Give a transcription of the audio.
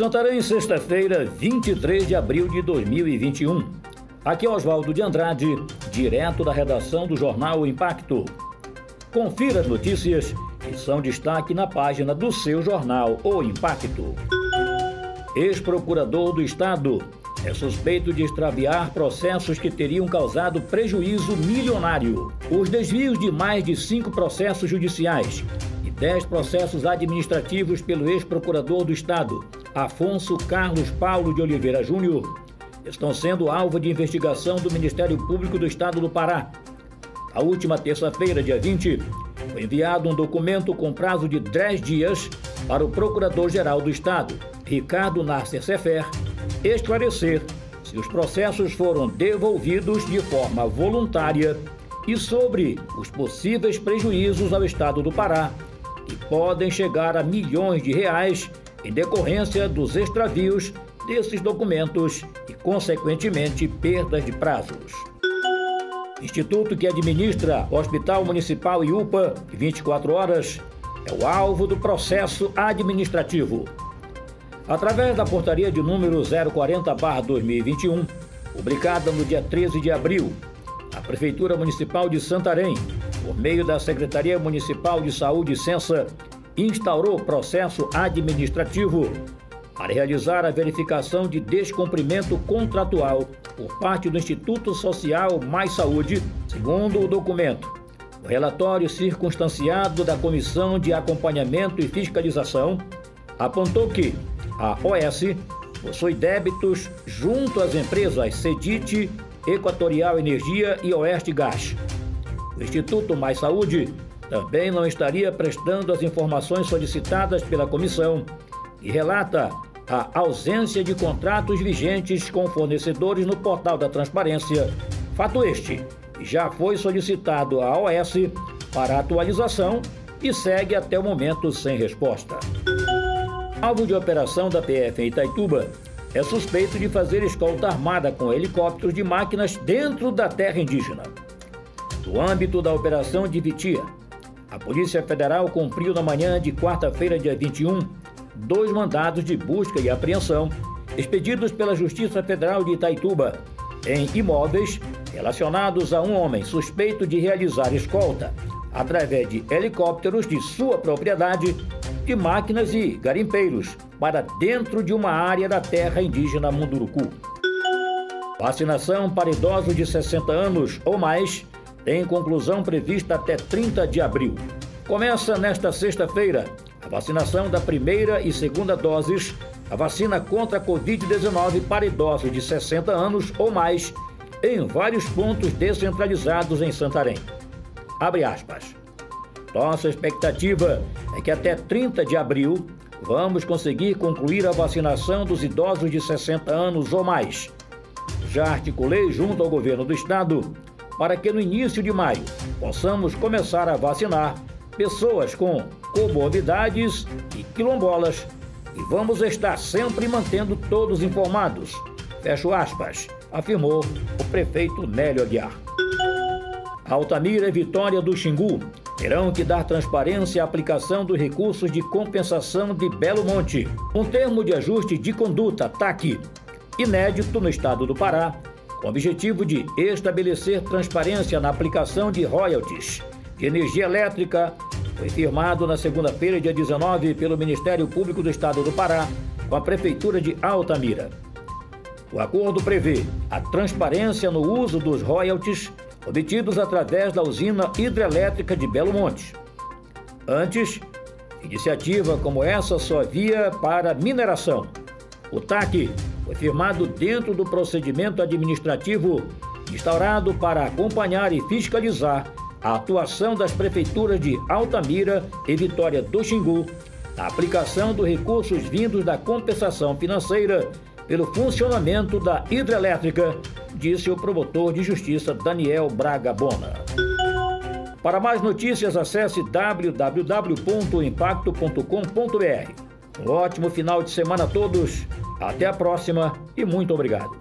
Santarém, sexta-feira, 23 de abril de 2021. Aqui é Oswaldo de Andrade, direto da redação do jornal Impacto. Confira as notícias que são destaque na página do seu jornal O Impacto. Ex-procurador do Estado é suspeito de extraviar processos que teriam causado prejuízo milionário. Os desvios de mais de cinco processos judiciais e dez processos administrativos pelo ex-procurador do Estado, Afonso Carlos Paulo de Oliveira Júnior, estão sendo alvo de investigação do Ministério Público do Estado do Pará. A última terça-feira, dia 20, foi enviado um documento com prazo de 10 dias para o Procurador-Geral do Estado, Ricardo Nasser Sefer, esclarecer se os processos foram devolvidos de forma voluntária e sobre os possíveis prejuízos ao Estado do Pará, que podem chegar a milhões de reais em decorrência dos extravios desses documentos e, consequentemente, perdas de prazos. Instituto que administra Hospital Municipal e UPA 24 horas é o alvo do processo administrativo através da portaria de número 040/2021, publicada no dia 13 de abril, a Prefeitura Municipal de Santarém, por meio da Secretaria Municipal de Saúde e Censa, instaurou processo administrativo para realizar a verificação de descumprimento contratual por parte do Instituto Social Mais Saúde, segundo o documento. O relatório circunstanciado da Comissão de Acompanhamento e Fiscalização apontou que a OS possui débitos junto às empresas Cedite, Equatorial Energia e Oeste Gás. O Instituto Mais Saúde também não estaria prestando as informações solicitadas pela comissão e relata a ausência de contratos vigentes com fornecedores no portal da transparência. Fato este já foi solicitado à OS para atualização e segue até o momento sem resposta. Alvo de operação da PF em Itaituba é suspeito de fazer escolta armada com helicópteros de máquinas dentro da terra indígena. No âmbito da Operação de Vitia, a Polícia Federal cumpriu na manhã de quarta-feira, dia 21, dois mandados de busca e apreensão expedidos pela Justiça Federal de Itaituba em imóveis relacionados a um homem suspeito de realizar escolta através de helicópteros de sua propriedade de máquinas e garimpeiros para dentro de uma área da terra indígena Munduruku. Vacinação para idosos de 60 anos ou mais tem conclusão prevista até 30 de abril. Começa nesta sexta-feira a vacinação da primeira e segunda doses a vacina contra a Covid-19 para idosos de 60 anos ou mais em vários pontos descentralizados em Santarém. Abre aspas. Nossa expectativa é que até 30 de abril vamos conseguir concluir a vacinação dos idosos de 60 anos ou mais. Já articulei junto ao governo do estado para que no início de maio possamos começar a vacinar pessoas com comorbidades e quilombolas e vamos estar sempre mantendo todos informados. Fecho aspas, afirmou o prefeito Nélio Aguiar. Altamira e Vitória do Xingu terão que dar transparência à aplicação dos recursos de compensação de Belo Monte. Um termo de ajuste de conduta, TAC, inédito no estado do Pará, com o objetivo de estabelecer transparência na aplicação de royalties de energia elétrica, foi firmado na segunda-feira, dia 19, pelo Ministério Público do Estado do Pará, com a Prefeitura de Altamira. O acordo prevê a transparência no uso dos royalties obtidos através da usina hidrelétrica de Belo Monte. Antes, iniciativa como essa só havia para mineração. O TAC foi firmado dentro do procedimento administrativo instaurado para acompanhar e fiscalizar a atuação das prefeituras de Altamira e Vitória do Xingu na aplicação dos recursos vindos da compensação financeira pelo funcionamento da hidrelétrica, disse o promotor de justiça Daniel Braga Bona. Para mais notícias, acesse www.impacto.com.br. Um ótimo final de semana a todos, até a próxima e muito obrigado.